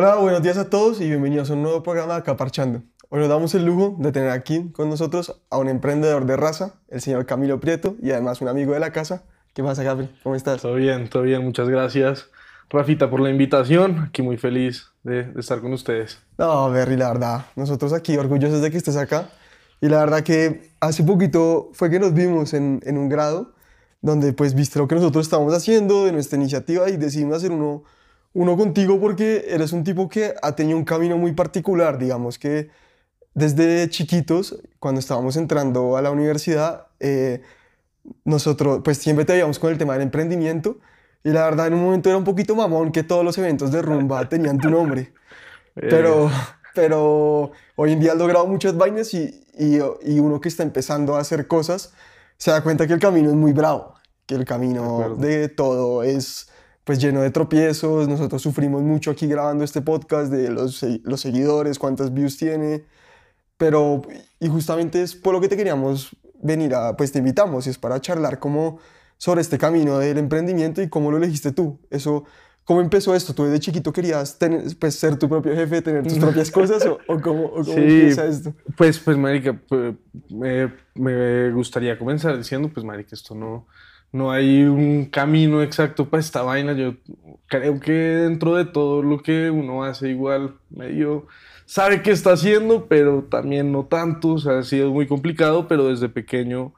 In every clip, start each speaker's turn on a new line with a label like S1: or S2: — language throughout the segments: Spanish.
S1: Hola, buenos días a todos y bienvenidos a un nuevo programa de Acaparchando. Hoy nos damos el lujo de tener aquí con nosotros a un emprendedor de raza, el señor Camilo Prieto, y además un amigo de la casa. ¿Qué pasa, Gabriel? ¿Cómo estás?
S2: Todo bien, todo bien, muchas gracias. Rafita por la invitación, aquí muy feliz de, de estar con ustedes.
S1: No, Berry, la verdad, nosotros aquí orgullosos de que estés acá. Y la verdad que hace poquito fue que nos vimos en, en un grado donde pues viste lo que nosotros estábamos haciendo de nuestra iniciativa y decidimos hacer uno, uno contigo porque eres un tipo que ha tenido un camino muy particular, digamos que desde chiquitos, cuando estábamos entrando a la universidad, eh, nosotros pues siempre te veíamos con el tema del emprendimiento y la verdad en un momento era un poquito mamón que todos los eventos de rumba tenían tu nombre. Pero, pero hoy en día has logrado muchas vainas y, y, y uno que está empezando a hacer cosas se da cuenta que el camino es muy bravo, que el camino
S2: De
S1: de, todo es pues lleno de tropiezos. Nosotros sufrimos mucho aquí grabando este podcast de los, los seguidores, cuántas views tiene. Pero, y justamente es por lo que te queríamos venir a, pues te invitamos, y es para charlar como sobre este camino del emprendimiento y cómo lo elegiste tú. Eso, ¿cómo empezó esto? ¿Tú desde chiquito querías tener, pues, ser tu propio jefe, tener tus propias cosas o, o cómo, o cómo
S2: Sí.
S1: empieza esto?
S2: Pues, pues, marica, pues, me, me gustaría comenzar diciendo, pues, marica, esto no, no hay un camino exacto para esta vaina. Yo creo que dentro de todo lo que uno hace igual medio sabe qué está haciendo, pero también no tanto. O sea, ha sido muy complicado, pero desde pequeño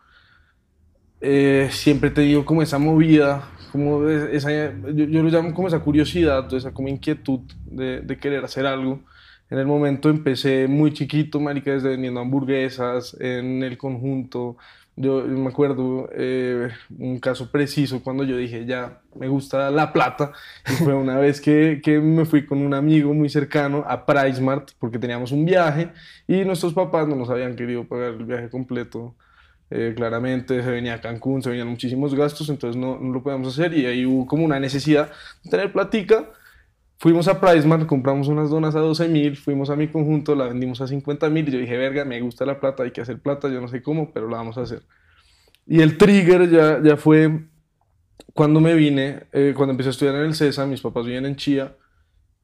S2: eh, siempre he tenido como esa movida, como esa, yo, yo lo llamo como esa curiosidad, esa como inquietud de, de querer hacer algo. En el momento empecé muy chiquito, marica, desde vendiendo hamburguesas en el conjunto. Yo, me acuerdo eh, un caso preciso cuando yo dije, ya, me gusta la plata. Fue una vez que, que me fui con un amigo muy cercano a PriceMart porque teníamos un viaje y nuestros papás no nos habían querido pagar el viaje completo. Eh, claramente se venía a Cancún, se venían muchísimos gastos, entonces no, no lo podíamos hacer y ahí hubo como una necesidad de tener platica. Fuimos a PriceMart, compramos unas donas a 12 mil, fuimos a mi conjunto, la vendimos a 50 mil yo dije, verga, me gusta la plata, hay que hacer plata, yo no sé cómo, pero la vamos a hacer. Y el trigger ya, ya fue cuando me vine, eh, cuando empecé a estudiar en el CESA, mis papás vivían en Chía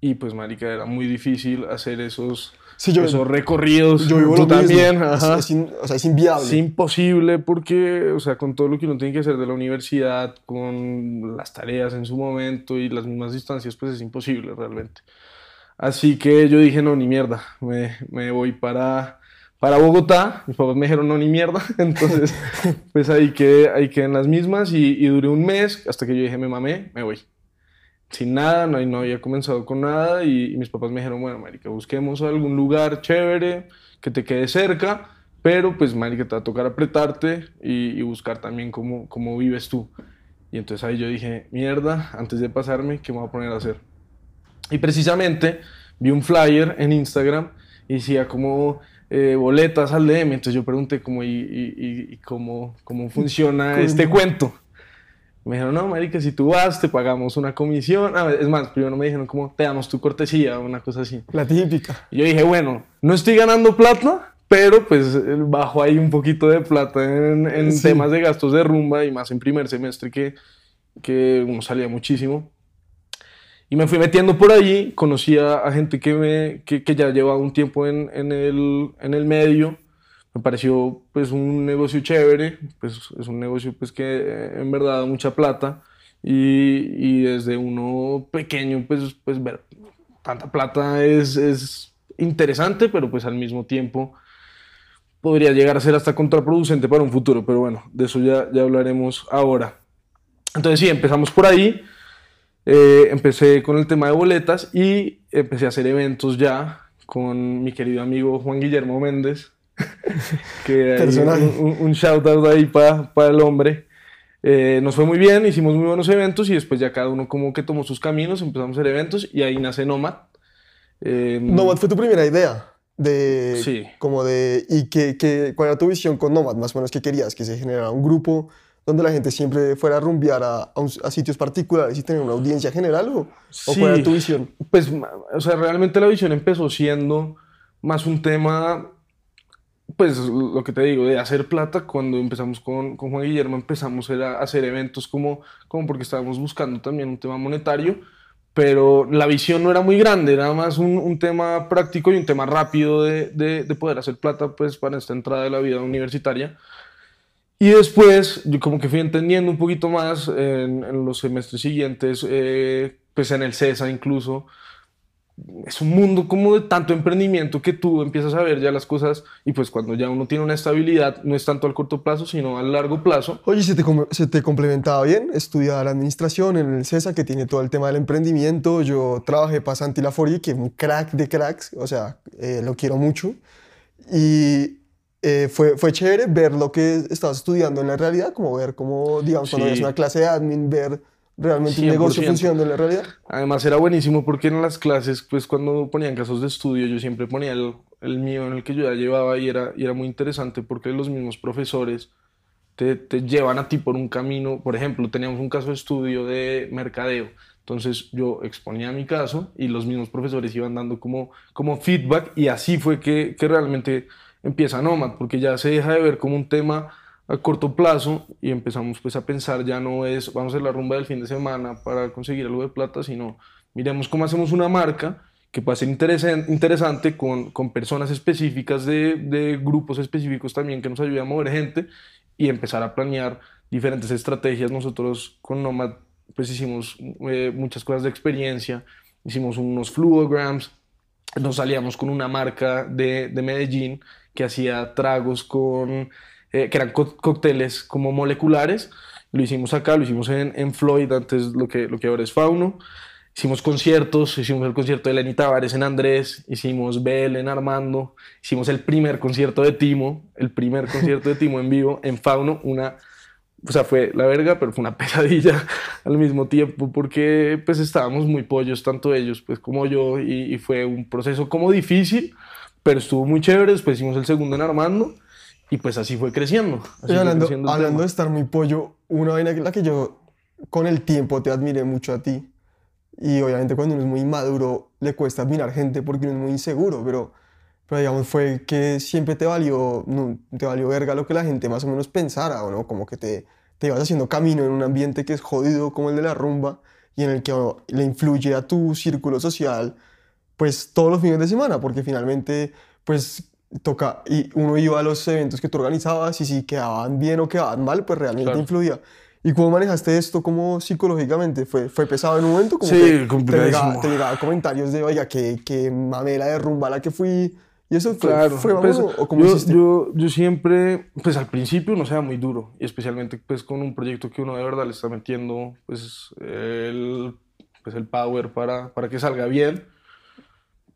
S2: y pues marica, era muy difícil hacer esos,
S1: Sí, yo,
S2: esos recorridos.
S1: yo vivo
S2: Tú
S1: lo mismo.
S2: también,
S1: Es-
S2: ajá.
S1: es in- o sea, es inviable.
S2: Es imposible porque, o sea, con todo lo que uno tiene que hacer de la universidad, con las tareas en su momento y las mismas distancias, pues es imposible realmente. Así que yo dije, no, ni mierda, me, me voy para, para Bogotá. Mis papás me dijeron, no, ni mierda. Entonces, pues ahí quedé, ahí quedé en las mismas y, y duré un mes hasta que yo dije, me mamé, me voy. Sin nada, no, no había comenzado con nada y, y mis papás me dijeron, bueno, marica, busquemos algún lugar chévere que te quede cerca, pero pues, marica, te va a tocar apretarte y, y buscar también cómo, cómo vives tú. Y entonces ahí yo dije, mierda, antes de pasarme, ¿qué me voy a poner a hacer? Y precisamente vi un flyer en Instagram y decía como eh, boletas al DM. Entonces yo pregunté como, ¿y, y- y- y cómo, cómo funciona
S1: ¿Cómo?
S2: este cuento? Me dijeron, no, marica, si tú vas, te pagamos una comisión. Ah, es más, primero me dijeron como, te damos tu cortesía, una cosa así.
S1: La típica.
S2: Y yo dije, bueno, no estoy ganando plata, pero pues eh, bajo ahí un poquito de plata en, en
S1: Sí.
S2: temas de gastos de rumba y más en primer semestre que, que uno salía muchísimo. Y me fui metiendo por ahí, conocí a, a gente que, me, que, que ya llevaba un tiempo en, en, el, en el medio. Me pareció pues un negocio chévere, pues es un negocio pues que eh, en verdad da mucha plata. Y, y desde uno pequeño pues, pues ver tanta plata es, es interesante, pero pues al mismo tiempo podría llegar a ser hasta contraproducente para un futuro. Pero bueno, de eso ya, ya hablaremos ahora. Entonces sí, empezamos por ahí. Eh, empecé con el tema de boletas y empecé a hacer eventos ya con mi querido amigo Juan Guillermo Méndez, que un, un, shout out ahí para el hombre. Eh, nos fue muy bien, hicimos muy buenos eventos y después ya cada uno como que tomó sus caminos, empezamos a hacer eventos y ahí nace Nomad. Eh,
S1: Nomad fue tu primera idea de
S2: Sí.
S1: como de y que, que cuál era tu visión con Nomad más o menos qué querías que se generara un grupo donde la gente siempre fuera a rumbear a, a un- a sitios particulares y tener una audiencia general o, o cuál era
S2: Sí.
S1: tu visión
S2: Pues, o sea, realmente la visión empezó siendo más un tema, pues lo que te digo, de hacer plata. Cuando empezamos con, con Juan Guillermo, empezamos era hacer eventos como, como porque estábamos buscando también un tema monetario, pero la visión no era muy grande, era más un, un tema práctico y un tema rápido de, de, de poder hacer plata, pues para esta entrada de la vida universitaria. Y después, yo como que fui entendiendo un poquito más en, en los semestres siguientes, eh, pues en el CESA incluso, es un mundo como de tanto emprendimiento que tú empiezas a ver ya las cosas y pues cuando ya uno tiene una estabilidad, no es tanto al corto plazo, sino al largo plazo.
S1: Oye, ¿se te, se te complementaba bien estudiar administración en el CESA, que tiene todo el tema del emprendimiento? Yo trabajé para Santi Lafori, que es un crack de cracks, o sea, eh, lo quiero mucho. Y eh, fue, fue chévere ver lo que estabas estudiando en la realidad, como ver cómo, digamos, cuando
S2: Sí.
S1: ves una clase de admin, ver realmente un negocio
S2: 100%.
S1: funcionando en la realidad.
S2: Además era buenísimo porque en las clases, pues cuando ponían casos de estudio, yo siempre ponía el, el mío en el que yo ya llevaba y era, y era muy interesante porque los mismos profesores te, te llevan a ti por un camino. Por ejemplo, teníamos un caso de estudio de mercadeo. Entonces yo exponía mi caso y los mismos profesores iban dando como, como feedback y así fue que, que realmente empieza Nomad, porque ya se deja de ver como un tema a corto plazo y empezamos pues a pensar ya no es vamos a hacer la rumba del fin de semana para conseguir algo de plata, sino miremos cómo hacemos una marca que pueda ser interesante con, con personas específicas de, de grupos específicos también que nos ayuden a mover gente y empezar a planear diferentes estrategias. Nosotros con Nomad pues hicimos eh, muchas cosas de experiencia, hicimos unos fluograms, nos salíamos con una marca de, de Medellín que hacía tragos con, eh, que eran co- cócteles como moleculares. Lo hicimos acá, lo hicimos en, en Floyd, antes lo que, lo que ahora es Fauno. Hicimos conciertos, hicimos el concierto de Lenny Tavares en Andrés, hicimos Bell en Armando, hicimos el primer concierto de Timo, el primer concierto de Timo en vivo en Fauno, una, o sea, fue la verga, pero fue una pesadilla al mismo tiempo porque pues estábamos muy pollos, tanto ellos pues como yo, y, y fue un proceso como difícil, pero estuvo muy chévere, después hicimos el segundo en Armando y pues así fue creciendo. Así
S1: Y
S2: fue
S1: hablando,
S2: creciendo
S1: hablando de estar muy pollo, una vaina que la que yo con el tiempo te admiré mucho a ti. Y obviamente cuando uno es muy maduro le cuesta admirar gente porque uno es muy inseguro, pero, pero digamos fue que siempre te valió, no, te valió verga lo que la gente más o menos pensara, ¿o no? Como que te, te ibas haciendo camino en un ambiente que es jodido como el de la rumba y en el que oh, le influye a tu círculo social pues todos los fines de semana, porque finalmente pues toca, y uno iba a los eventos que tú organizabas y si quedaban bien o quedaban mal, pues realmente
S2: Claro.
S1: influía. ¿Y cómo manejaste esto como psicológicamente? ¿Fue, fue pesado en un momento? Como
S2: Sí, complicadísimo.
S1: te llegaba comentarios de, oiga, que, que mamela de rumba la que fui. ¿Y eso fue,
S2: Claro,
S1: fue
S2: pues,
S1: o cómo
S2: yo,
S1: hiciste?
S2: yo, yo siempre, pues al principio uno sea muy duro, y especialmente pues con un proyecto que uno de verdad le está metiendo pues el, pues, el power para, para que salga bien,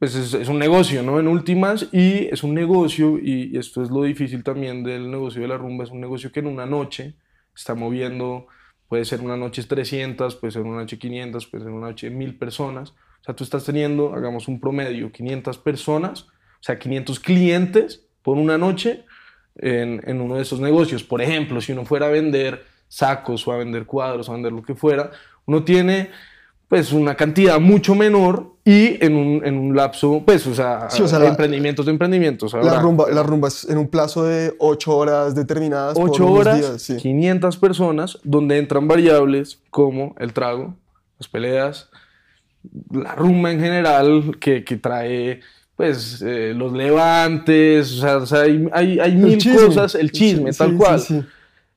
S2: pues es, es un negocio, ¿no? En últimas, y es un negocio, y, y esto es lo difícil también del negocio de la rumba, es un negocio que en una noche está moviendo, puede ser una noche 300, puede ser una noche 500, puede ser una noche 1000 personas, o sea, tú estás teniendo, hagamos un promedio, 500 personas, o sea, 500 clientes por una noche en, en uno de esos negocios. Por ejemplo, si uno fuera a vender sacos o a vender cuadros o a vender lo que fuera, uno tiene pues una cantidad mucho menor y en un, en un lapso, pues, o sea,
S1: Sí, o sea,
S2: emprendimientos de emprendimientos.
S1: La rumba, la rumba es en un plazo de 8 horas determinadas por
S2: ocho
S1: unos
S2: horas,
S1: días, sí.
S2: 500 personas, donde entran variables como el trago, las peleas, la rumba en general, que, que trae pues eh, los levantes, o sea, hay, hay, hay
S1: El
S2: mil
S1: chisme,
S2: cosas, el chisme,
S1: sí,
S2: tal
S1: sí,
S2: cual.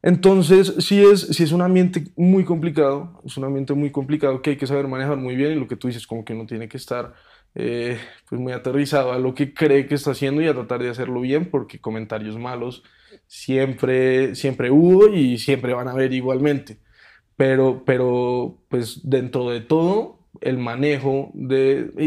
S2: Entonces, sí es, sí es un ambiente muy complicado, es un ambiente muy complicado que hay que saber manejar muy bien y lo que tú dices, como que uno tiene que estar eh, pues muy aterrizado a lo que cree que está haciendo y a tratar de hacerlo bien, porque comentarios malos siempre, siempre hubo y siempre van a haber igualmente. Pero, pero, pues dentro de todo, el manejo de... Y,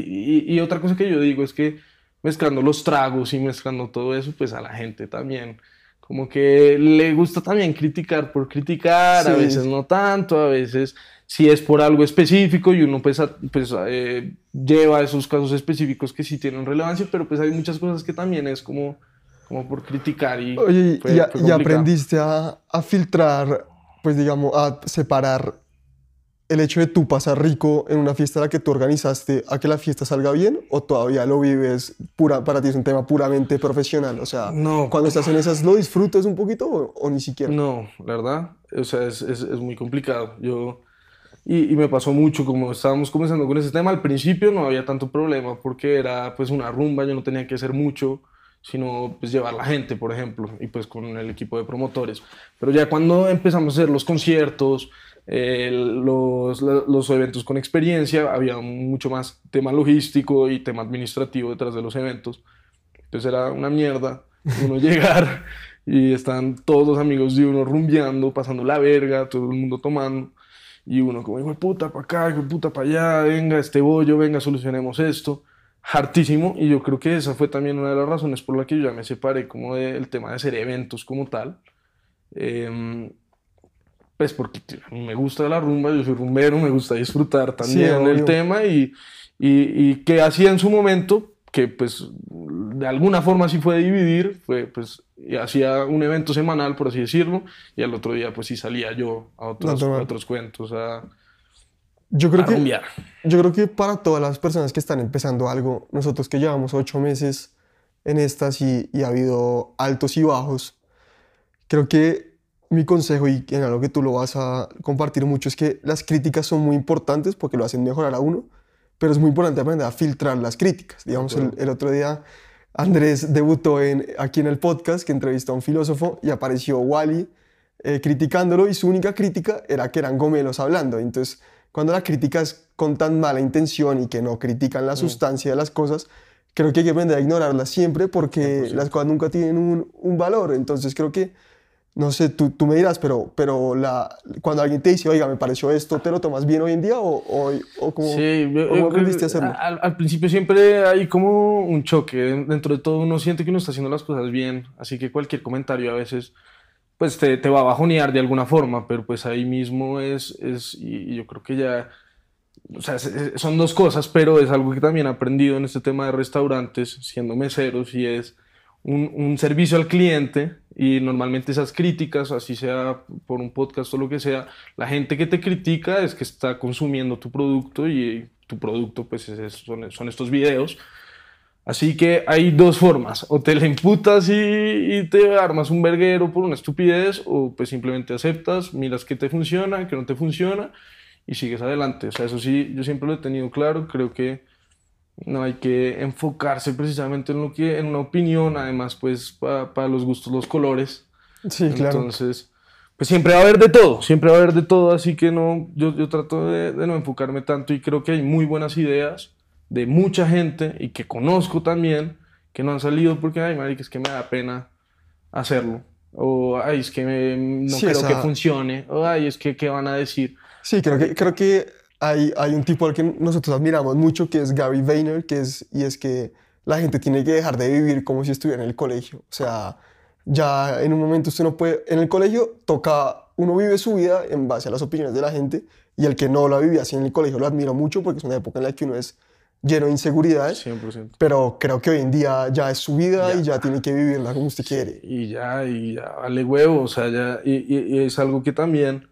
S2: y- y otra cosa que yo digo es que mezclando los tragos y mezclando todo eso, pues a la gente también como que le gusta también criticar por criticar, a veces no tanto, a veces si es por algo específico y uno pues, pues eh, lleva esos casos específicos que sí tienen relevancia, pero pues hay muchas cosas que también es como, como por criticar y...
S1: Oye, y, aprendiste a, a filtrar, pues digamos, a separar el hecho de tú pasar rico en una fiesta a la que tú organizaste a que la fiesta salga bien o todavía lo vives pura, para ti es un tema puramente profesional? O sea,
S2: no.
S1: cuando estás en esas, ¿lo disfrutas un poquito o, ni siquiera?
S2: No, la verdad, o sea, es, es, es muy complicado. Yo, y, y, me pasó mucho, como estábamos comenzando con ese tema, al principio no había tanto problema porque era pues una rumba, yo no tenía que hacer mucho sino pues llevar la gente, por ejemplo, y pues con el equipo de promotores. Pero ya cuando empezamos a hacer los conciertos, eh, los, los, eventos con experiencia, había mucho más tema logístico y tema administrativo detrás de los eventos. Entonces era una mierda uno llegar y están todos los amigos de uno rumbeando, pasando la verga, todo el mundo tomando. Y uno como, hijo de puta para acá, hijo de puta para allá, venga este bollo, venga, solucionemos esto. Hartísimo. Y yo creo que esa fue también una de las razones por la que yo ya me separé como del tema de hacer eventos como tal. Eh, pues porque me gusta la rumba, yo soy rumbero, me gusta disfrutar también el tema y, y, y, que hacía en su momento, que pues de alguna forma sí fue dividir, fue pues hacía un evento semanal, por así decirlo, y al otro día pues sí salía yo a otros, otros cuentos a,
S1: yo creo que, Yo creo que para todas las personas que están empezando algo, nosotros que llevamos ocho meses en estas y, y ha habido altos y bajos, creo que mi consejo y en algo que tú lo vas a compartir mucho es que las críticas son muy importantes porque lo hacen mejorar a uno, pero es muy importante aprender a filtrar las críticas. Digamos, el, otro día Andrés debutó en, aquí en el podcast que entrevistó a un filósofo y apareció Wally eh, criticándolo y su única crítica era que eran gomelos hablando. Entonces, cuando la crítica es con tan mala intención y que no critican la mm. sustancia de las cosas, creo que hay que aprender a ignorarlas siempre porque las cosas nunca tienen un, un valor. Entonces, creo que no sé, tú, tú, me dirás, pero, pero la, cuando alguien te dice, oiga, me pareció esto, ¿te lo tomas bien hoy en día o, o, o cómo,
S2: sí,
S1: ¿cómo aprendiste a hacerlo?
S2: Al, al, principio siempre hay como un choque, dentro de todo uno siente que uno está haciendo las cosas bien, así que cualquier comentario a veces pues te, te va a bajonear de alguna forma, pero pues ahí mismo es, es y, y yo creo que ya, o sea, son dos cosas, pero es algo que también he aprendido en este tema de restaurantes, siendo meseros, y es un, servicio al cliente y normalmente esas críticas, así sea por un podcast o lo que sea, la gente que te critica es que está consumiendo tu producto y tu producto pues es, son, estos videos. Así que hay dos formas, o te le imputas y, y, te armas un verguero por una estupidez, o pues simplemente aceptas, miras que te funciona, que no te funciona y sigues adelante. O sea, eso sí, yo siempre lo he tenido claro, creo que no hay que enfocarse precisamente en lo que en una opinión además pues para los gustos los colores.
S1: Sí claro.
S2: Entonces pues siempre va a haber de todo siempre va a haber de todo así que no yo, yo trato de, de, no enfocarme tanto y creo que hay muy buenas ideas de mucha gente y que conozco también que no han salido porque ay marica es que me da pena hacerlo. O ay es que me, no sí, creo esa... que funcione. O ay es que qué van a decir
S1: sí creo que creo que hay, hay un tipo al que nosotros admiramos mucho que es Gary Vayner, que es, y es que la gente tiene que dejar de vivir como si estuviera en el colegio. O sea, ya en un momento usted no puede, en el colegio toca, uno vive su vida en base a las opiniones de la gente y el que no la vivía así en el colegio lo admiro mucho porque es una época en la que uno es lleno de inseguridades.
S2: 100%.
S1: Pero creo que hoy en día ya es su vida ya. y ya tiene que vivirla como usted quiere.
S2: Y ya, y ya vale huevo, o sea, ya, y, y, y es algo que también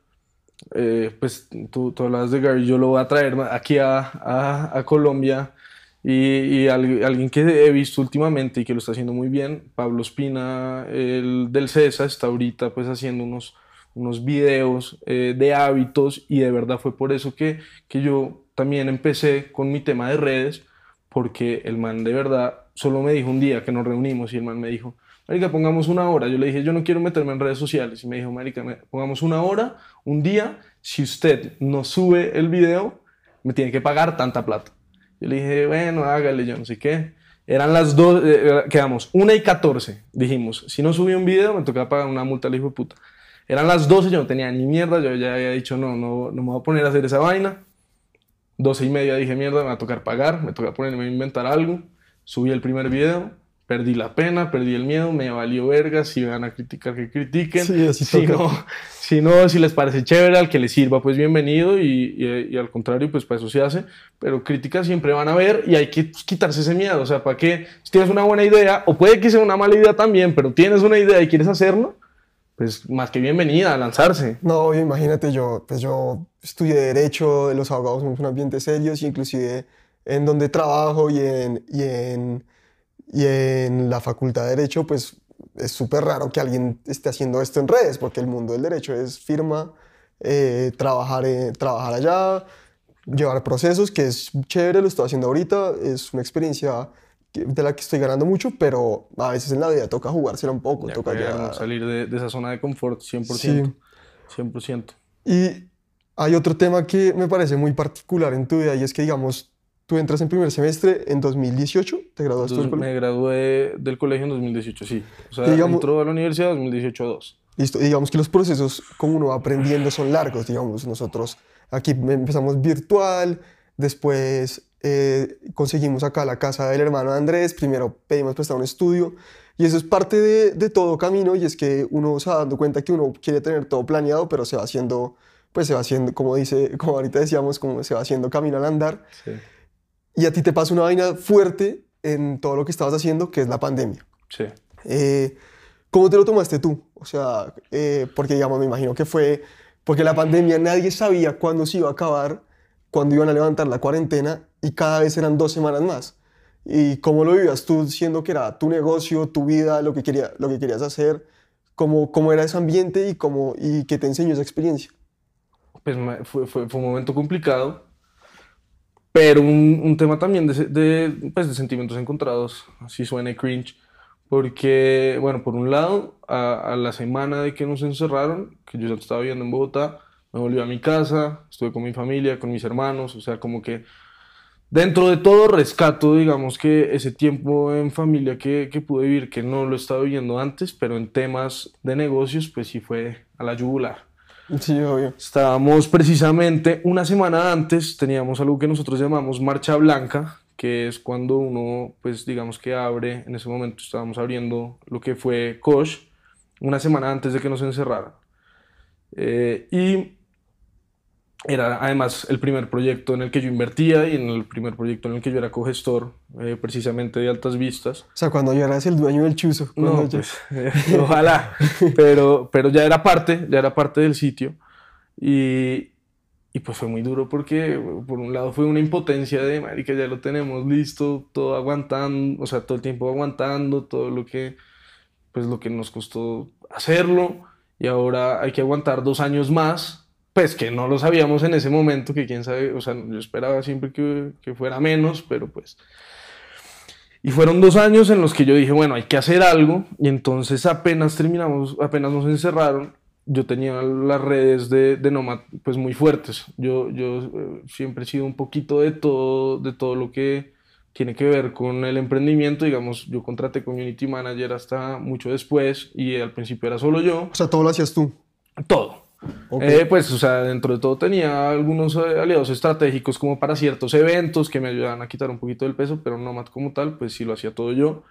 S2: eh, pues tú, tú hablas de Gary, yo lo voy a traer aquí a, a, a Colombia y, y, alguien que he visto últimamente y que lo está haciendo muy bien, Pablo Espina, el del CESA, está ahorita pues haciendo unos, unos videos eh, de hábitos y de verdad fue por eso que, que yo también empecé con mi tema de redes, porque el man de verdad solo me dijo un día que nos reunimos y el man me dijo, Marica, pongamos una hora. Yo le dije, yo no quiero meterme en redes sociales. Y me dijo, Marica, pongamos una hora, un día. Si usted no sube el video, me tiene que pagar tanta plata. Yo le dije, bueno, hágale, yo no sé qué. Eran las dos, eh, quedamos, una y catorce. Dijimos, si no subí un video, me tocaba pagar una multa al hijo de puta. Eran las doce, yo no tenía ni mierda. Yo ya había dicho, no, no, no me voy a poner a hacer esa vaina. Doce y media dije, mierda, me va a tocar pagar, me toca ponerme a inventar algo. Subí el primer video perdí la pena, perdí el miedo, me valió verga, si van a criticar que critiquen,
S1: Sí,
S2: si, no, si no, si les parece chévere, al que les sirva, pues bienvenido y, y- y al contrario, pues para eso se hace, pero críticas siempre van a haber y hay que pues, quitarse ese miedo, o sea, para que si tienes una buena idea, o puede que sea una mala idea también, pero tienes una idea y quieres hacerlo, pues más que bienvenida a lanzarse.
S1: No, imagínate, yo, pues yo estudié Derecho, los abogados somos un ambiente serios, y inclusive en donde trabajo y en, y en, y en la Facultad de Derecho, pues es súper raro que alguien esté haciendo esto en redes, porque el mundo del derecho es firma, eh, trabajar, eh, trabajar allá, llevar procesos, que es chévere, lo estoy haciendo ahorita, es una experiencia de la que estoy ganando mucho, pero a veces en la vida toca jugársela un poco,
S2: De
S1: toca ya...
S2: salir de, de esa zona de confort 100%. 100%.
S1: Y hay otro tema que me parece muy particular en tu vida y es que, digamos, tú entras en primer semestre en 2018, te graduaste del colegio.
S2: me gradué del colegio en 2018, sí. O sea,
S1: Digamos-
S2: entró a la universidad en 2018-2.
S1: Listo, y digamos que los procesos, como uno va aprendiendo, son largos, digamos, nosotros aquí empezamos virtual, después eh, conseguimos acá la casa del hermano de Andrés, primero pedimos prestar un estudio, y eso es parte de, de todo camino, y es que uno se va dando cuenta que uno quiere tener todo planeado, pero se va haciendo, pues se va haciendo, como dice, como ahorita decíamos, como se va haciendo camino al andar,
S2: Sí.
S1: Y a ti te pasa una vaina fuerte en todo lo que estabas haciendo, que es la pandemia.
S2: Sí.
S1: Eh, ¿Cómo te lo tomaste tú? O sea, eh, porque digamos, me imagino que fue, porque la pandemia nadie sabía cuándo se iba a acabar, cuándo iban a levantar la cuarentena y cada vez eran dos semanas más. ¿Y cómo lo vivías tú siendo que era tu negocio, tu vida, lo que, quería, lo que querías hacer? ¿Cómo, cómo era ese ambiente y, cómo, y qué te enseñó esa experiencia?
S2: Pues fue, fue, fue un momento complicado, pero un, un tema también de, de, pues, de sentimientos encontrados, así suene cringe, porque, bueno, por un lado, a, a la semana de que nos encerraron, que yo ya estaba viviendo en Bogotá, me volví a mi casa, estuve con mi familia, con mis hermanos, o sea, como que dentro de todo rescato, digamos que ese tiempo en familia que, que pude vivir, que no lo estaba viviendo antes, pero en temas de negocios, pues sí fue a la yugular.
S1: Sí, obvio.
S2: Estábamos precisamente una semana antes, teníamos algo que nosotros llamamos Marcha Blanca, que es cuando uno, pues digamos que abre, en ese momento estábamos abriendo lo que fue Kosh, una semana antes de que nos encerraran. Eh, y era además el primer proyecto en el que yo invertía y en el primer proyecto en el que yo era cogestor, eh, precisamente de altas vistas.
S1: O sea, cuando ya eras el dueño del chuzo.
S2: No,
S1: ya-
S2: pues, eh, ojalá, pero, pero ya era parte, ya era parte del sitio y, y pues fue muy duro porque por un lado fue una impotencia de, marica, ya lo tenemos listo, todo aguantando, o sea, todo el tiempo aguantando, todo lo que, pues lo que nos costó hacerlo y ahora hay que aguantar dos años más, pues que no lo sabíamos en ese momento, que quién sabe, o sea, yo esperaba siempre que, que fuera menos, pero pues... Y fueron dos años en los que yo dije, bueno, hay que hacer algo. Y entonces apenas terminamos, apenas nos encerraron, yo tenía las redes de, de Nomad pues muy fuertes. Yo, yo eh, siempre he sido un poquito de todo, de todo lo que tiene que ver con el emprendimiento. Digamos, yo contraté community manager hasta mucho después y al principio era solo yo.
S1: O sea, todo lo hacías tú.
S2: Todo. Eh, pues, o sea, dentro de todo tenía algunos eh, aliados estratégicos como para ciertos eventos que me ayudaban a quitar un poquito del peso, pero Nomad como tal, pues sí lo hacía todo yo.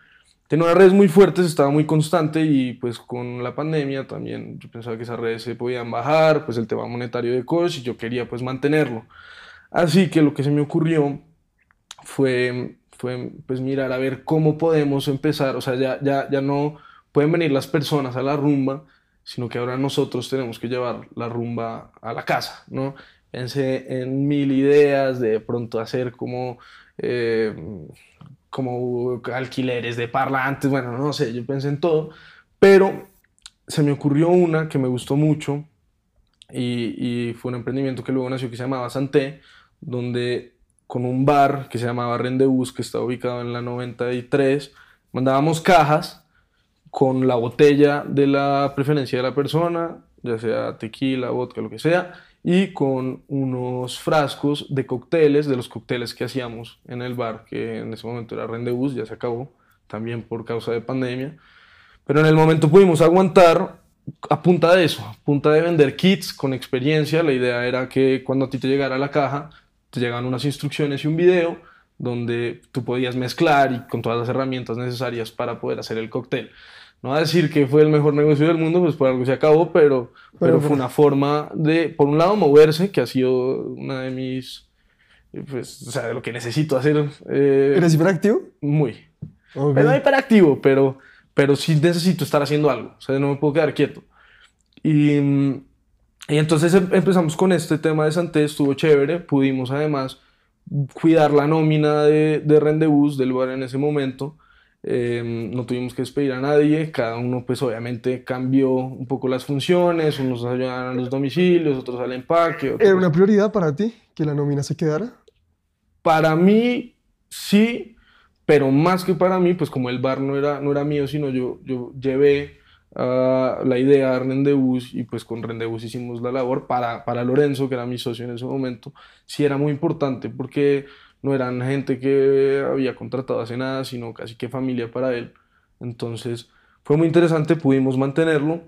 S2: Tenía unas redes muy fuertes, estaba muy constante y pues con la pandemia también yo pensaba que esas redes se podían bajar, pues el tema monetario de Coach y yo quería pues mantenerlo. Así que lo que se me ocurrió fue, fue pues mirar a ver cómo podemos empezar, o sea, ya, ya, ya no pueden venir las personas a la rumba, sino que ahora nosotros tenemos que llevar la rumba a la casa, ¿no? Pensé en mil ideas de pronto hacer como, eh, como alquileres de parlantes, bueno, no sé, yo pensé en todo, pero se me ocurrió una que me gustó mucho y, fue un emprendimiento que luego nació que se llamaba Santé, donde con un bar que se llamaba Rendezvous, que está ubicado en la 93, mandábamos cajas con la botella de la preferencia de la persona, ya sea tequila, vodka, lo que sea, y con unos frascos de cócteles, de los cócteles que hacíamos en el bar, que en ese momento era Rendezvous, ya se acabó, también por causa de pandemia. Pero en el momento pudimos aguantar a punta de eso, a punta de vender kits con experiencia. La idea era que cuando a ti te llegara la caja, te llegaban unas instrucciones y un video donde tú podías mezclar y con todas las herramientas necesarias para poder hacer el cóctel. No va a decir que fue el mejor negocio del mundo, pues por algo se acabó, pero, pero, fue una forma de, por un lado, moverse, que ha sido una de mis, pues, o sea, de lo que necesito hacer.
S1: Eh, ¿Eres hiperactivo?
S2: Muy. Okay. No hiperactivo, pero, pero sí necesito estar haciendo algo, o sea, no me puedo quedar quieto. Y, y entonces em, empezamos con este tema de Santé, estuvo chévere, pudimos además cuidar la nómina de, de Rendezvous del lugar en ese momento. Eh, no tuvimos que despedir a nadie, cada uno pues obviamente cambió un poco las funciones, unos ayudaban a los domicilios, otros al empaque.
S1: ¿Era una prioridad para ti que la nómina se quedara?
S2: Para mí sí, pero más que para mí, pues como el bar no era, no era mío, sino yo, yo llevé la idea a Rendezvous y pues con Rendezvous hicimos la labor para, para Lorenzo, que era mi socio en ese momento, sí era muy importante porque no eran gente que había contratado hace nada, sino casi que familia para él. Entonces fue muy interesante, pudimos mantenerlo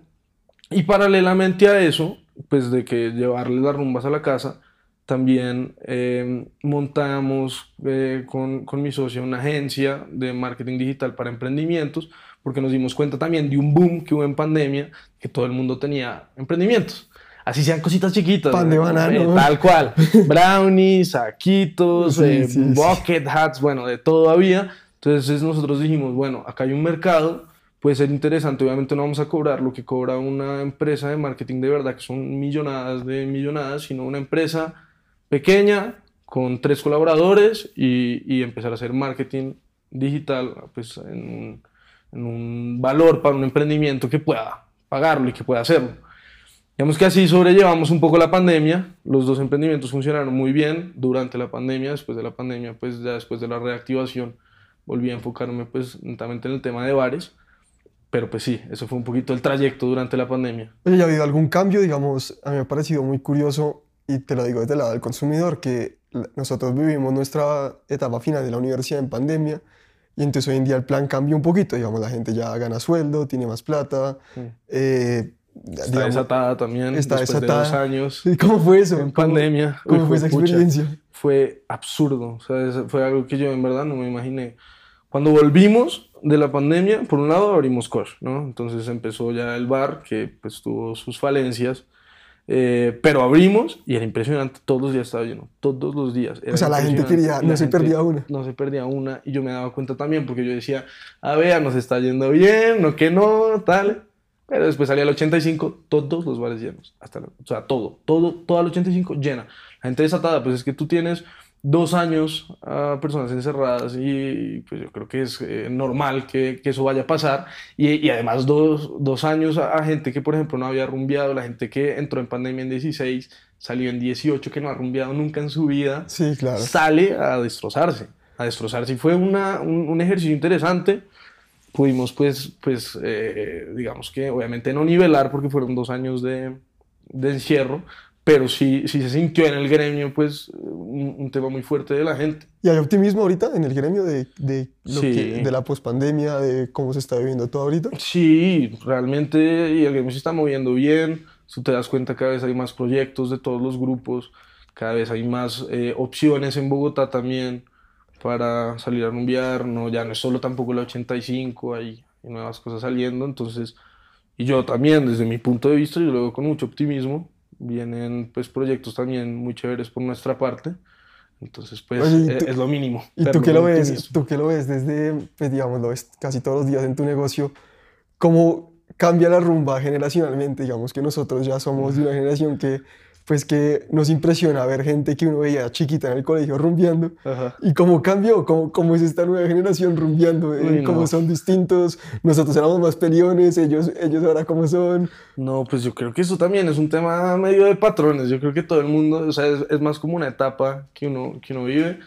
S2: y paralelamente a eso, pues de que llevarle las rumbas a la casa, también eh, montamos eh, con, con mi socio una agencia de marketing digital para emprendimientos, porque nos dimos cuenta también de un boom que hubo en pandemia, que todo el mundo tenía emprendimientos. Así sean cositas chiquitas.
S1: Pan de banano.
S2: Eh, tal cual. Brownies, saquitos, eh, bucket hats, bueno, de todo había. Entonces nosotros dijimos, bueno, acá hay un mercado, puede ser interesante. Obviamente no vamos a cobrar lo que cobra una empresa de marketing de verdad, que son millonadas de millonadas, sino una empresa pequeña con tres colaboradores y, y empezar a hacer marketing digital pues en en un valor para un emprendimiento que pueda pagarlo y que pueda hacerlo. Digamos que así sobrellevamos un poco la pandemia, los dos emprendimientos funcionaron muy bien durante la pandemia, después de la pandemia, pues ya después de la reactivación, volví a enfocarme pues netamente en el tema de bares, pero pues sí, eso fue un poquito el trayecto durante la pandemia.
S1: Oye, ¿ya ha habido algún cambio? Digamos, a mí me ha parecido muy curioso, y te lo digo desde el lado del consumidor, que nosotros vivimos nuestra etapa final de la universidad en pandemia, y entonces hoy en día el plan cambia un poquito, digamos, la gente ya gana sueldo, tiene más plata.
S2: Eh, está desatada también está después desatada. de dos años.
S1: ¿Y cómo fue eso?
S2: En pandemia.
S1: ¿Cómo, fue esa experiencia?
S2: fue absurdo, o sea, fue algo que yo en verdad no me imaginé. Cuando volvimos de la pandemia, por un lado abrimos Kosh, ¿no? Entonces empezó ya el bar, que pues tuvo sus falencias, eh, pero abrimos y era impresionante, todos los días estaba lleno, todos los días.
S1: o sea, la gente quería, no se perdía una.
S2: No se perdía una y yo me daba cuenta también porque yo decía, a ver, nos está yendo bien, no que no, tal. Pero después salía el 85, todos los bares llenos, hasta, o sea, todo, todo, todo el 85 llena. La gente desatada, pues es que tú tienes dos años a personas encerradas y pues yo creo que es eh, normal que, que, eso vaya a pasar y, y además dos, dos años a, a, gente que por ejemplo no había rumbeado, la gente que entró en pandemia en 16, salió en 18 que no ha rumbeado nunca en su vida,
S1: sí, claro.
S2: sale a destrozarse, a destrozarse y fue una, un, un ejercicio interesante. Pudimos pues, pues eh, digamos que obviamente no nivelar porque fueron dos años de, de encierro, pero sí, sí se sintió en el gremio pues un, un, tema muy fuerte de la gente.
S1: ¿Y hay optimismo ahorita en el gremio de, de, lo sí. que, de la pospandemia, de cómo se está viviendo todo ahorita?
S2: Sí, realmente y el gremio se está moviendo bien, tú te das cuenta cada vez hay más proyectos de todos los grupos, cada vez hay más eh, opciones en Bogotá también para salir a rumbear, no, ya no es solo tampoco la 85, hay, hay nuevas cosas saliendo, entonces, y yo también desde mi punto de vista, yo lo veo con mucho optimismo, vienen pues proyectos también muy chéveres por nuestra parte. Entonces, pues Oye, tú, es lo mínimo.
S1: ¿Y tú qué lo ves? ¿Tú qué lo ves desde, pues digamos, lo ves casi todos los días en tu negocio? ¿Cómo cambia la rumba generacionalmente? Digamos que nosotros ya somos de una generación que pues que nos impresiona ver gente que uno veía chiquita en el colegio rumbeando Ajá. y cómo cambió, cómo, cómo es esta nueva generación rumbeando, eh, cómo no. son distintos, nosotros éramos más peliones, ellos, ellos ahora cómo son.
S2: No, pues yo creo que eso también es un tema medio de patrones, yo creo que todo el mundo, o sea, es, es más como una etapa que uno, que uno vive,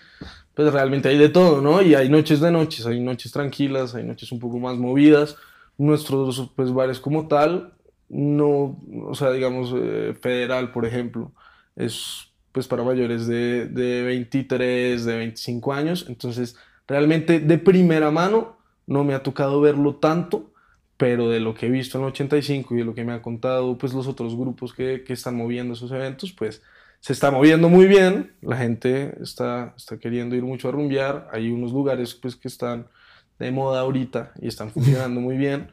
S2: pues realmente hay de todo, ¿no? Y hay noches de noches, hay noches tranquilas, hay noches un poco más movidas, nuestros pues bares como tal no, o sea, digamos, eh, federal, por ejemplo, es pues para mayores de, de 23, de 25 años, entonces realmente de primera mano no me ha tocado verlo tanto, pero de lo que he visto en el 85 y de lo que me han contado pues los otros grupos que, que están moviendo esos eventos, pues se está moviendo muy bien, la gente está, está queriendo ir mucho a rumbear, hay unos lugares pues que están de moda ahorita y están funcionando muy bien.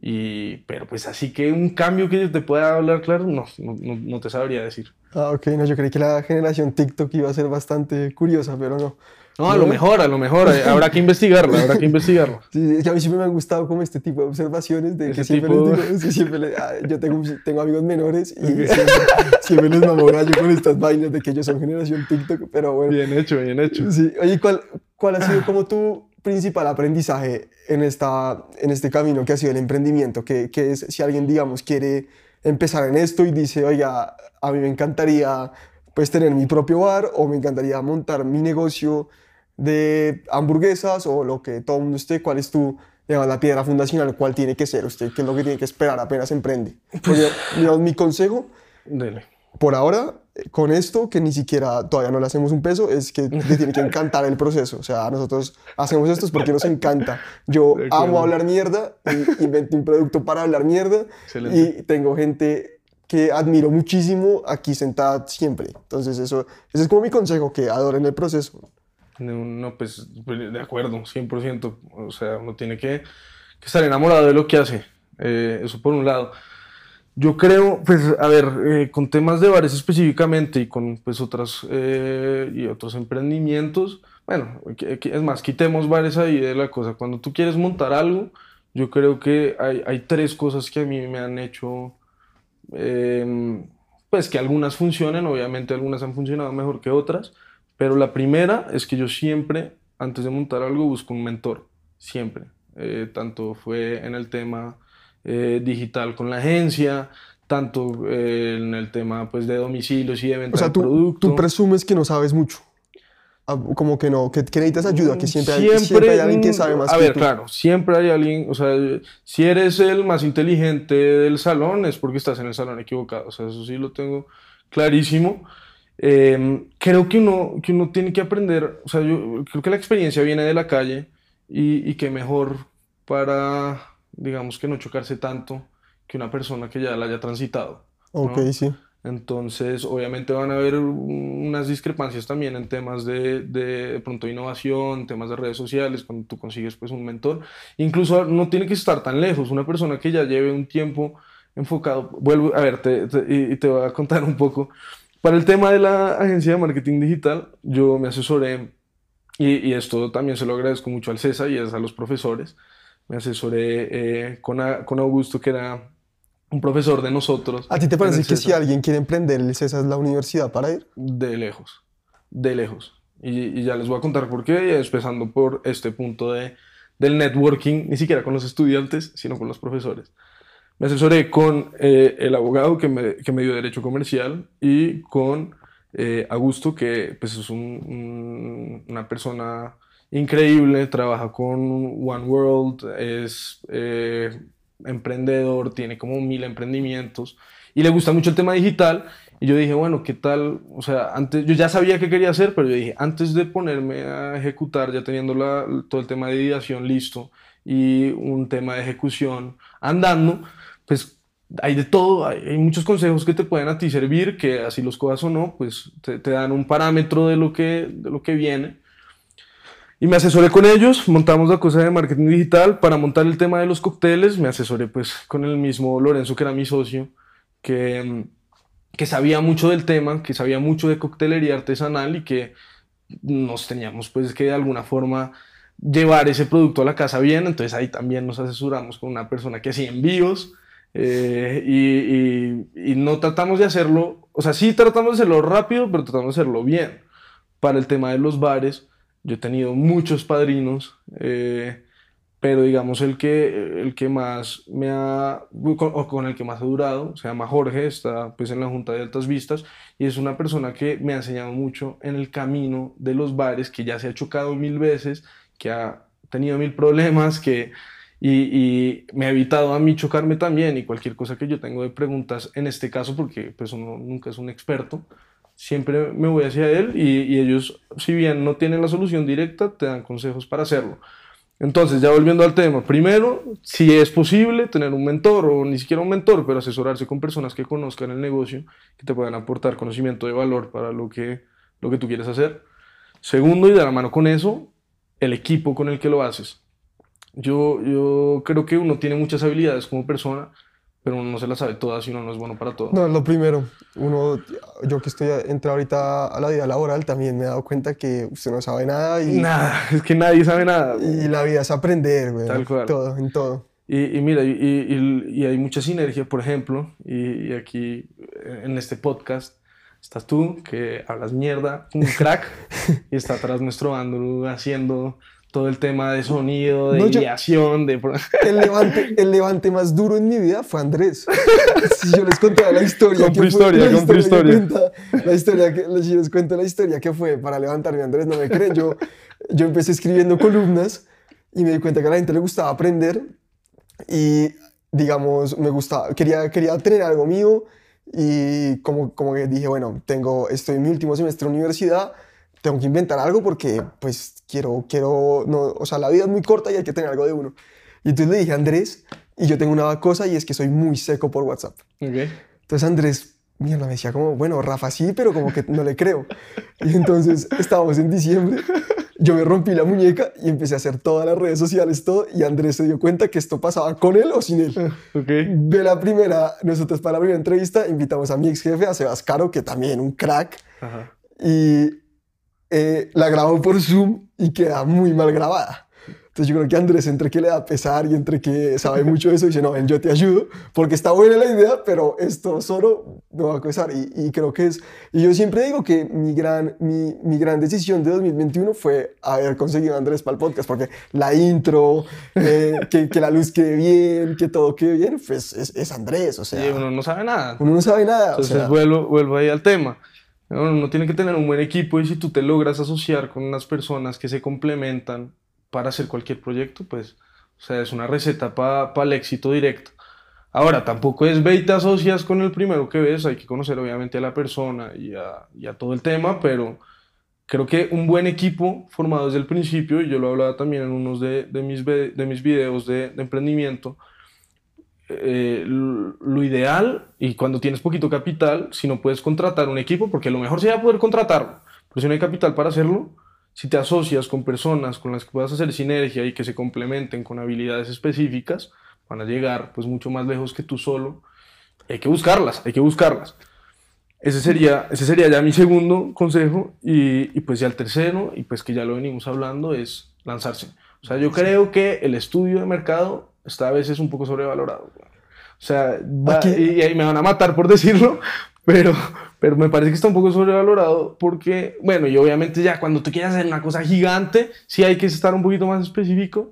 S2: Y, pero pues así que un cambio que te pueda hablar claro, no, no, no, te sabría decir.
S1: Ah, ok, no, yo creí que la generación TikTok iba a ser bastante curiosa, pero no.
S2: No, a lo mejor, a lo mejor, eh, habrá que investigarlo, habrá que investigarlo.
S1: Sí, es que a mí siempre me han gustado como este tipo de observaciones, de que siempre les digo, siempre ah, yo tengo, tengo, amigos menores y siempre, siempre les mamo gallo con estas vainas de que ellos son generación TikTok, pero bueno.
S2: Bien hecho, bien hecho.
S1: Sí, oye, ¿cuál, cuál ha sido como tu principal aprendizaje en, esta, en este camino que ha sido el emprendimiento? Que, que es si alguien, digamos, quiere empezar en esto y dice, oiga, a mí me encantaría pues tener mi propio bar o me encantaría montar mi negocio de hamburguesas o lo que todo el mundo esté, ¿cuál es tu, digamos, la piedra fundacional? ¿Cuál tiene que ser usted? ¿Qué es lo que tiene que esperar apenas emprende? Pues, digamos, mi consejo,
S2: Dele.
S1: por ahora, con esto, que ni siquiera todavía no le hacemos un peso, es que le tiene que encantar el proceso. O sea, nosotros hacemos esto porque nos encanta. Yo amo hablar mierda inventé un producto para hablar mierda y tengo gente que admiro muchísimo aquí sentada siempre. Entonces, eso, ese es como mi consejo, que adoren el proceso.
S2: No, pues, pues de acuerdo, 100%. O sea, uno tiene que, que estar enamorado de lo que hace. Eh, eso por un lado. Yo creo, pues, a ver, eh, con temas de bares específicamente y con pues otras eh, y otros emprendimientos, bueno, es más, quitemos bares ahí de la cosa. Cuando tú quieres montar algo, yo creo que hay, hay tres cosas que a mí me han hecho, em, pues que algunas funcionen, obviamente algunas han funcionado mejor que otras, pero la primera es que yo siempre, antes de montar algo, busco un mentor, siempre. Eh, tanto fue en el tema eh, digital con la agencia, tanto eh, en el tema pues, de domicilios y de venta
S1: o sea,
S2: tú, producto.
S1: tú presumes que no sabes mucho. Ah, como que no, que, que necesitas ayuda, que siempre, hay, siempre hay alguien que sabe más.
S2: A
S1: que
S2: ver,
S1: tú.
S2: claro, siempre hay alguien, o sea, si eres el más inteligente del salón es porque estás en el salón equivocado, o sea, eso sí lo tengo clarísimo. Eh, creo que uno, que uno tiene que aprender, o sea, yo creo que la experiencia viene de la calle y, y que mejor para, digamos, que no chocarse tanto que una persona que ya la haya transitado.
S1: Ok,
S2: ¿no?
S1: sí.
S2: Entonces, obviamente van a haber unas discrepancias también en temas de, de, de pronto innovación, temas de redes sociales, cuando tú consigues pues un mentor. Incluso no tiene que estar tan lejos, una persona que ya lleve un tiempo enfocado. Vuelvo, a ver, te, te, y te voy a contar un poco. Para el tema de la agencia de marketing digital, yo me asesoré, y, y esto también se lo agradezco mucho al CESA y a los profesores, me asesoré eh, con, a, con Augusto, que era un profesor de nosotros.
S1: ¿A ti te parece que si alguien quiere emprender, el CESA es la universidad para ir?
S2: De lejos, de lejos. Y, y ya les voy a contar por qué, empezando por este punto de, del networking, ni siquiera con los estudiantes, sino con los profesores. Me asesoré con eh, el abogado que me, que me, dio Derecho Comercial y con eh, Augusto, que pues, es un, un, una persona increíble, trabaja con One World, es eh, emprendedor, tiene como mil emprendimientos y le gusta mucho el tema digital. Y yo dije, bueno, ¿qué tal? O sea, antes, yo ya sabía qué quería hacer, pero yo dije, antes de ponerme a ejecutar, ya teniendo la, todo el tema de ideación listo y un tema de ejecución andando, pues hay de todo, hay, hay, muchos consejos que te pueden a ti servir, que así los cojas o no, pues te, te, dan un parámetro de lo, que, de lo que viene. Y me asesoré con ellos, montamos la cosa de marketing digital para montar el tema de los cócteles, me asesoré pues con el mismo Lorenzo, que era mi socio, que, que sabía mucho del tema, que sabía mucho de coctelería artesanal y que nos teníamos pues que de alguna forma llevar ese producto a la casa bien, entonces ahí también nos asesoramos con una persona que hacía envíos, eh, y, y, y, no tratamos de hacerlo, o sea, sí tratamos de hacerlo rápido, pero tratamos de hacerlo bien. Para el tema de los bares, yo he tenido muchos padrinos, eh, pero digamos el que, el que más me ha, o con el que más ha durado, se llama Jorge, está pues en la Junta de Altas Vistas, y es una persona que me ha enseñado mucho en el camino de los bares, que ya se ha chocado mil veces, que ha tenido mil problemas, que y, y, me ha evitado a mí chocarme también y cualquier cosa que yo tengo de preguntas en este caso, porque pues uno nunca es un experto, siempre me voy hacia él y, y, ellos, si bien no tienen la solución directa, te dan consejos para hacerlo. Entonces, ya volviendo al tema, primero, si es posible tener un mentor o ni siquiera un mentor, pero asesorarse con personas que conozcan el negocio, que te puedan aportar conocimiento de valor para lo que, lo que tú quieres hacer. Segundo, y de la mano con eso, el equipo con el que lo haces. Yo, yo creo que uno tiene muchas habilidades como persona, pero uno no se las sabe todas y uno no es bueno para todo.
S1: No, lo primero, uno, yo que estoy entrado ahorita a la vida laboral, también me he dado cuenta que usted no sabe nada y,
S2: Nada, es que nadie sabe nada.
S1: y la vida es aprender, güey.
S2: Tal cual.
S1: Todo, en todo.
S2: Y, y mira, y, y- y hay mucha sinergia, por ejemplo, y, y aquí en este podcast estás tú, que hablas mierda, un crack, y está atrás nuestro Andrew haciendo todo el tema de sonido, de
S1: No,
S2: de...
S1: El levante, el levante más duro en mi vida fue Andrés. Si yo les contaba la historia. Fue-
S2: historia,
S1: que
S2: historia.
S1: cuenta- la historia que, si les cuento la historia que fue para levantarme, Andrés, no me creen. Yo, yo empecé escribiendo columnas y me di cuenta que a la gente le gustaba aprender y, digamos, me gustaba, quería, quería tener algo mío y como, como que dije, bueno, tengo, estoy en mi último semestre de universidad, tengo que inventar algo porque, pues, quiero, quiero, no, o sea, la vida es muy corta y hay que tener algo de uno. Y entonces le dije a Andrés, y yo tengo una cosa y es que soy muy seco por WhatsApp.
S2: Ok.
S1: Entonces Andrés, mierda, me decía como, bueno, Rafa sí, pero como que no le creo. Y entonces estábamos en diciembre, yo me rompí la muñeca y empecé a hacer todas las redes sociales, todo, y Andrés se dio cuenta que esto pasaba con él o sin él.
S2: Ok.
S1: De la primera, nosotros para la primera entrevista invitamos a mi ex jefe, a Sebas Caro, que también un crack,
S2: Ajá.
S1: y eh, la grabó por Zoom y queda muy mal grabada. Entonces yo creo que Andrés, entre que le da pesar y entre que sabe mucho de eso, dice, no, ven, yo te ayudo, porque está buena la idea, pero esto solo no va a costar. Y, y creo que es... Y yo siempre digo que mi gran, mi, mi gran decisión de 2021 fue haber conseguido a Andrés para el podcast, porque la intro, eh, que, que la luz quede bien, que todo quede bien, pues es, es Andrés, o sea,
S2: Y uno no sabe nada.
S1: uno no sabe nada. o
S2: Entonces
S1: sea,
S2: vuelvo, vuelvo ahí al tema. Uno tiene que tener un buen equipo y si tú te logras asociar con unas personas que se complementan para hacer cualquier proyecto, pues, o sea, es una receta para el éxito directo. Ahora, tampoco es ve y asocias con el primero que ves, hay que conocer obviamente a la persona y a, todo el tema, pero creo que un buen equipo formado desde el principio, y yo lo hablaba también en unos de, mis, de mis videos de, de emprendimiento, eh, lo ideal, y cuando tienes poquito capital, si no puedes contratar un equipo, porque lo mejor sería poder contratarlo, pero si no hay capital para hacerlo, si te asocias con personas con las que puedas hacer sinergia y que se complementen con habilidades específicas, van a llegar pues mucho más lejos que tú solo. Hay que buscarlas, hay que buscarlas. Ese sería, ese sería ya mi segundo consejo y, y pues ya el tercero, y pues que ya lo venimos hablando, es lanzarse. O sea, yo creo que el estudio de mercado está a veces un poco sobrevalorado. güey. O sea, va- y, y ahí me van a matar por decirlo, pero, pero me parece que está un poco sobrevalorado porque, bueno, y obviamente ya cuando tú quieres hacer una cosa gigante, sí hay que estar un poquito más específico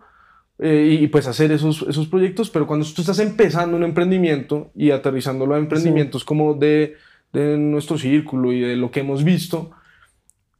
S2: eh, y pues hacer esos, esos proyectos, pero cuando tú estás empezando un emprendimiento y aterrizándolo a emprendimientos como de, de nuestro círculo y de lo que hemos visto,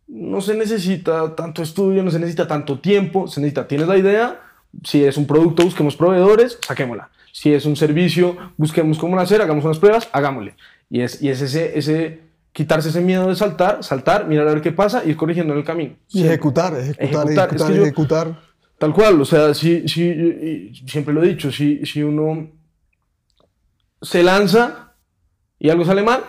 S2: no se necesita tanto estudio, no se necesita tanto tiempo, se necesita, tienes la idea, si es un producto, busquemos proveedores, saquémosla. Si es un servicio, busquemos cómo hacer, hagamos unas pruebas, hagámosle. Y es, y es ese, ese, quitarse ese miedo de saltar, saltar, mirar a ver qué pasa y ir corrigiendo en el camino.
S1: y ejecutar, ejecutar,
S2: Ejecutar,
S1: ejecutar,
S2: es que yo-
S1: ejecutar.
S2: Tal cual, o sea, si, si, siempre lo he dicho, si, si uno se lanza y algo sale mal,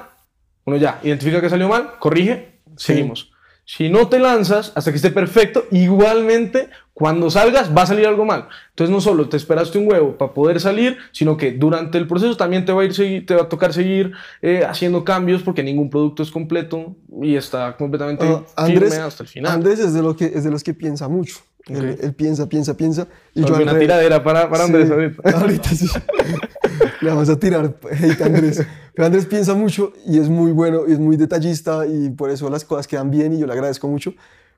S2: uno ya identifica que salió mal, corrige,
S1: Sí.
S2: seguimos. Si no te lanzas hasta que esté perfecto, igualmente cuando salgas va a salir algo mal. Entonces no solo te esperaste un huevo para poder salir, sino que durante el proceso también te va a, ir te va a tocar seguir eh, haciendo cambios porque ningún producto es completo y está completamente firme
S1: Andrés,
S2: hasta el final.
S1: Andrés es de, lo que, es de los que piensa mucho. Él,
S2: Ok.
S1: él piensa, piensa, piensa. Y yo
S2: una tiradera para, para Andrés
S1: Sí,
S2: ahorita.
S1: ahorita sí. Le vamos a tirar hate a Andrés. Pero Andrés piensa mucho y es muy bueno y es muy detallista y por eso las cosas quedan bien y yo le agradezco mucho.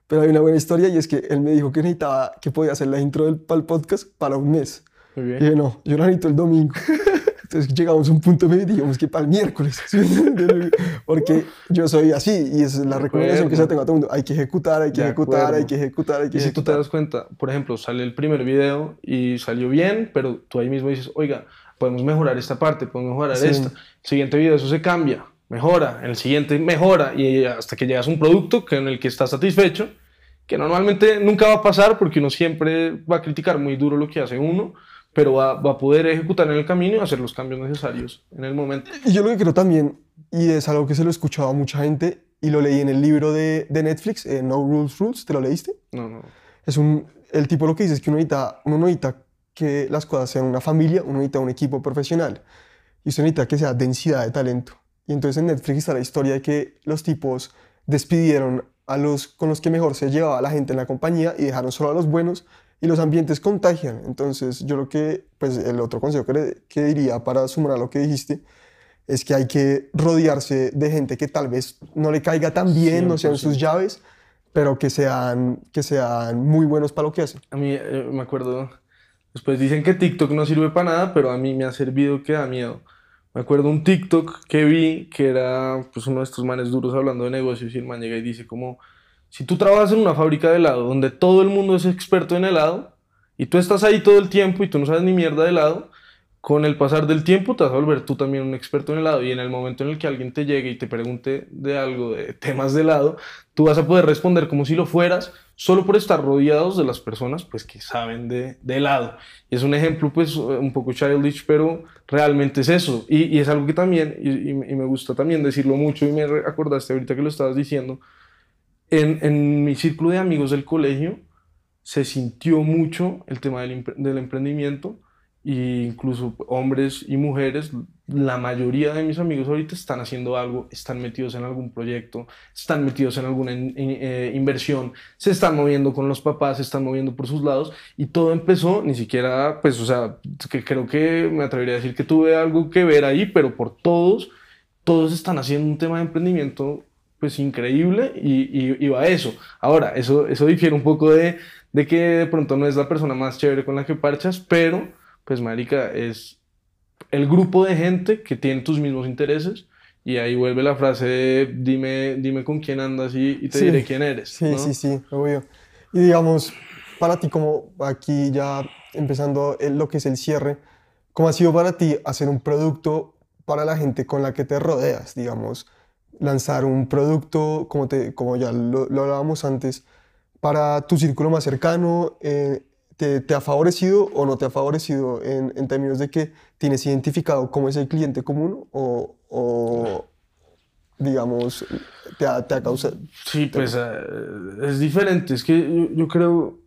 S1: Pero hay una buena historia y es que él me dijo que necesitaba, que podía hacer la intro del para el podcast para un mes.
S2: Muy
S1: Y
S2: bien.
S1: dije, no, yo la necesito el domingo. Entonces llegamos a un punto medio y dijimos que para el miércoles. ¿sí? Porque yo soy así y es la recomendación que se tengo a todo el mundo. Hay que ejecutar, hay que ejecutar, hay que ejecutar, hay que
S2: Y si tú te
S1: ejecutar.
S2: das cuenta, por ejemplo, sale el primer video y salió bien, pero tú ahí mismo dices, oiga, podemos mejorar esta parte, podemos mejorar
S1: Sí.
S2: esta. Siguiente video, eso se cambia, mejora. En el siguiente mejora y hasta que llegas a un producto que- en el que estás satisfecho que normalmente nunca va a pasar porque uno siempre va a criticar muy duro lo que hace uno, pero va, va, a poder ejecutar en el camino y hacer los cambios necesarios en el momento.
S1: Y yo lo que creo también, y es algo que se lo he escuchado a mucha gente, y lo leí en el libro de, de Netflix, eh, No Rules Rules, ¿te lo leíste?
S2: No, no.
S1: Es un, el tipo lo que dice es que uno necesita, uno necesita que las cosas sean una familia, uno necesita un equipo profesional, y usted necesita que sea densidad de talento. Y entonces en Netflix está la historia de que los tipos despidieron a los con los que mejor se llevaba la gente en la compañía y dejaron solo a los buenos y los ambientes contagian. Entonces, yo lo que, pues el otro consejo que, que diría para sumar a lo que dijiste es que hay que rodearse de gente que tal vez no le caiga tan bien, no sean sus llaves, pero que sean, que sean muy buenos para lo que hacen.
S2: A mí eh, me acuerdo, después dicen que TikTok no sirve para nada, pero a mí me ha servido que da miedo. Me acuerdo un TikTok que vi que era pues uno de estos manes duros hablando de negocios y el man llega y dice como si tú trabajas en una fábrica de helado donde todo el mundo es experto en helado y tú estás ahí todo el tiempo y tú no sabes ni mierda de helado, con el pasar del tiempo te vas a volver tú también un experto en helado y en el momento en el que alguien te llegue y te pregunte de algo, de temas de helado, tú vas a poder responder como si lo fueras solo por estar rodeados de las personas pues que saben de, de helado. Y es un ejemplo pues un poco childish, pero realmente es eso. Y, y es algo que también, y, y, me gusta también decirlo mucho y me acordaste ahorita que lo estabas diciendo, en, en, mi círculo de amigos del colegio se sintió mucho el tema del, del emprendimiento e incluso hombres y mujeres, la mayoría de mis amigos ahorita están haciendo algo, están metidos en algún proyecto, están metidos en alguna eh, inversión, se están moviendo con los papás, se están moviendo por sus lados y todo empezó, ni siquiera, pues, o sea, que creo que me atrevería a decir que tuve algo que ver ahí, pero por todos, todos están haciendo un tema de emprendimiento pues increíble y, y, y, va a eso. Ahora, eso, eso difiere un poco de, de que de pronto no es la persona más chévere con la que parchas, pero pues marica, es el grupo de gente que tiene tus mismos intereses y ahí vuelve la frase de dime, dime con quién andas y, y te sí, diré quién eres.
S1: Sí,
S2: ¿no?
S1: sí, sí, obvio. Y digamos, para ti como aquí ya empezando lo que es el cierre, ¿cómo ha sido para ti hacer un producto para la gente con la que te rodeas, digamos? lanzar un producto, como, te, como ya lo, lo hablábamos antes, para tu círculo más cercano, eh, te, ha favorecido o no te ha favorecido en, términos de que tienes identificado cómo es el cliente común o, digamos, te ha, te ha causado...
S2: Sí, pues uh, es diferente, es que yo, creo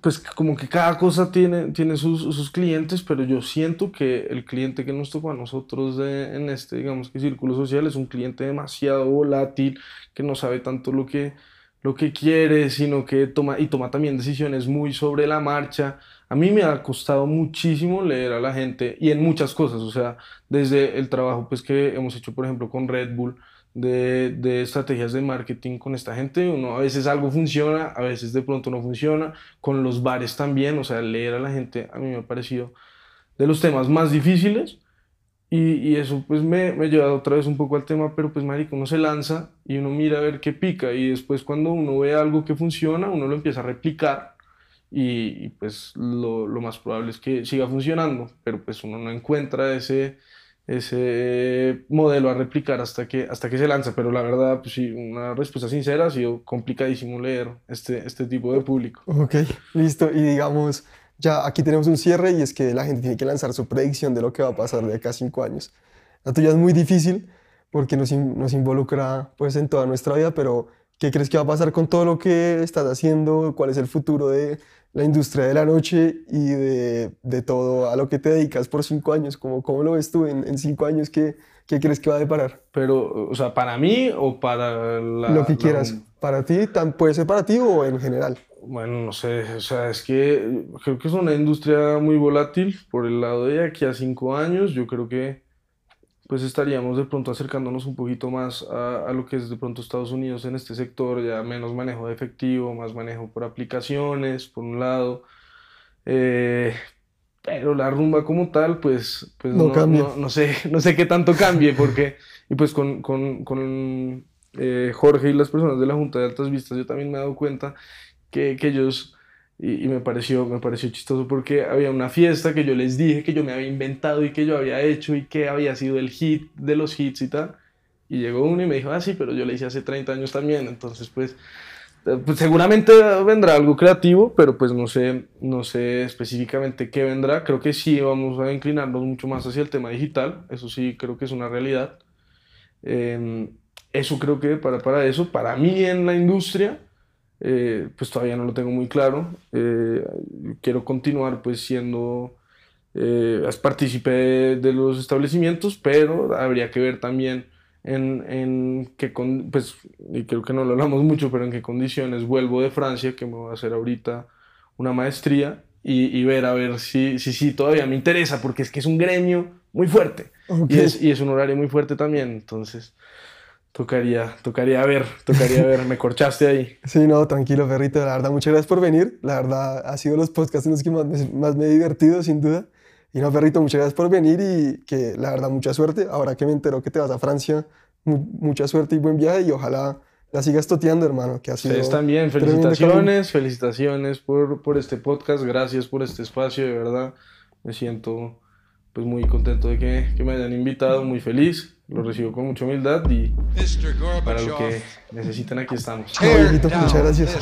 S2: pues como que cada cosa tiene, tiene sus, sus, clientes, pero yo siento que el cliente que nos tocó a nosotros en este, digamos que círculo social es un cliente demasiado volátil, que no sabe tanto lo que, lo que quiere, sino que toma, y toma también decisiones muy sobre la marcha. A mí me ha costado muchísimo leer a la gente y en muchas cosas, o sea, desde el trabajo pues que hemos hecho, por ejemplo, con Red Bull, de, de, estrategias de marketing con esta gente. Uno, a veces algo funciona, a veces de pronto no funciona. Con los bares también, o sea, leer a la gente a mí me ha parecido de los temas más difíciles. Y, y eso pues me, me ha llevado otra vez un poco al tema, pero pues marico, uno se lanza y uno mira a ver qué pica. Y después cuando uno ve algo que funciona, uno lo empieza a replicar. Y, y pues lo, lo más probable es que siga funcionando, pero pues uno no encuentra ese, ese modelo a replicar hasta que, hasta que se lanza, pero la verdad, pues sí, una respuesta sincera, ha sido complicadísimo leer este, este tipo de público.
S1: Ok, listo, y digamos, ya aquí tenemos un cierre y es que la gente tiene que lanzar su predicción de lo que va a pasar de acá cinco años. La tuya es muy difícil porque nos, nos involucra pues en toda nuestra vida, pero ¿qué crees que va a pasar con todo lo que estás haciendo? ¿Cuál es el futuro de, la industria de la noche y de, de, todo a lo que te dedicas por cinco años. ¿Cómo, cómo lo ves tú en, en cinco años? ¿Qué, ¿Qué, crees que va a deparar?
S2: Pero, o sea, ¿para mí o para la...?
S1: Lo que quieras. La... ¿Para ti? ¿Puede ser para ti o en general?
S2: Bueno, no sé, o sea, es que creo que es una industria muy volátil por el lado de aquí a cinco años. Yo creo que pues estaríamos de pronto acercándonos un poquito más a, a, lo que es de pronto Estados Unidos en este sector, ya menos manejo de efectivo, más manejo por aplicaciones, por un lado. Eh, pero la rumba como tal, pues, pues
S1: no,
S2: no, no, no, sé, no sé qué tanto cambie, porque, y pues con, con, con eh, Jorge y las personas de la Junta de Altas Vistas, yo también me he dado cuenta que, que ellos y, y, me, pareció, me pareció chistoso porque había una fiesta que yo les dije que yo me había inventado y que yo había hecho y que había sido el hit de los hits y tal. Y llegó uno y me dijo, ah, sí, pero yo le hice hace 30 años también. Entonces, pues, pues seguramente vendrá algo creativo, pero pues no sé, no sé específicamente qué vendrá. Creo que sí vamos a inclinarnos mucho más hacia el tema digital, eso sí creo que es una realidad. Em, eso creo que para, para eso, para mí en la industria, eh, pues todavía no lo tengo muy claro. Eh, quiero continuar pues siendo eh, partícipe de, los establecimientos, pero habría que ver también en, en qué, con, pues, y creo que no lo hablamos mucho, pero en qué condiciones vuelvo de Francia, que me voy a hacer ahorita una maestría, y, y ver a ver si, si, si, todavía me interesa, porque es que es un gremio muy fuerte y, es, y es un horario muy fuerte también, entonces tocaría, tocaría ver, tocaría ver, me corchaste ahí.
S1: Sí, no, tranquilo, perrito, la verdad, muchas gracias por venir, la verdad, ha sido los podcasts en los que más, más me he divertido, sin duda. Y no, perrito, muchas gracias por venir y que la verdad, mucha suerte. Ahora que me entero que te vas a Francia, mucha suerte y buen viaje y ojalá la sigas toteando, hermano. Que ha sido
S2: Ustedes también, felicitaciones, felicitaciones por, por este podcast, gracias por este espacio, de verdad. Me siento pues muy contento de que, que me hayan invitado, muy feliz. Lo recibo con mucha humildad y para lo que necesitan aquí estamos.
S1: Muchas gracias.